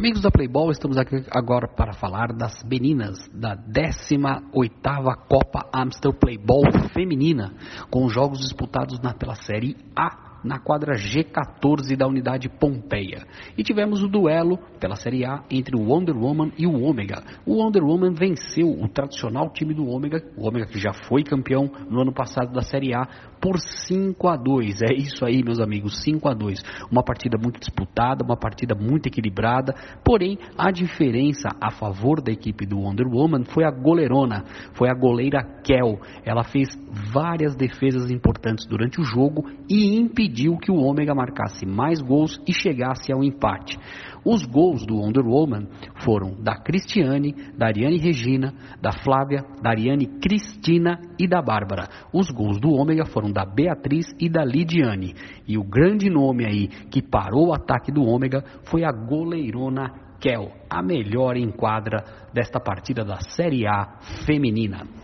Amigos da Playboy, estamos aqui agora para falar das meninas da 18ª Copa Amstel Playball Feminina, com jogos disputados na, pela Série A na quadra G14 da unidade Pompeia. E tivemos o duelo pela Série A entre o Wonder Woman e o Ômega. O Wonder Woman venceu o tradicional time do Ômega, o Ômega que já foi campeão no ano passado da Série A, por 5 a 2. É isso aí, meus amigos, 5 a 2. Uma partida muito disputada, uma partida muito equilibrada, porém a diferença a favor da equipe do Wonder Woman foi a goleirona, foi a goleira Kel. Ela fez várias defesas importantes durante o jogo e impediu que o Ômega marcasse mais gols e chegasse ao empate. Os gols do Wonder Woman foram da Cristiane, da Ariane Regina, da Flávia, da Ariane Cristina e da Bárbara. Os gols do Ômega foram da Beatriz e da Lidiane. E o grande nome aí que parou o ataque do Ômega foi a goleirona Kel, a melhor em quadra desta partida da Série A feminina.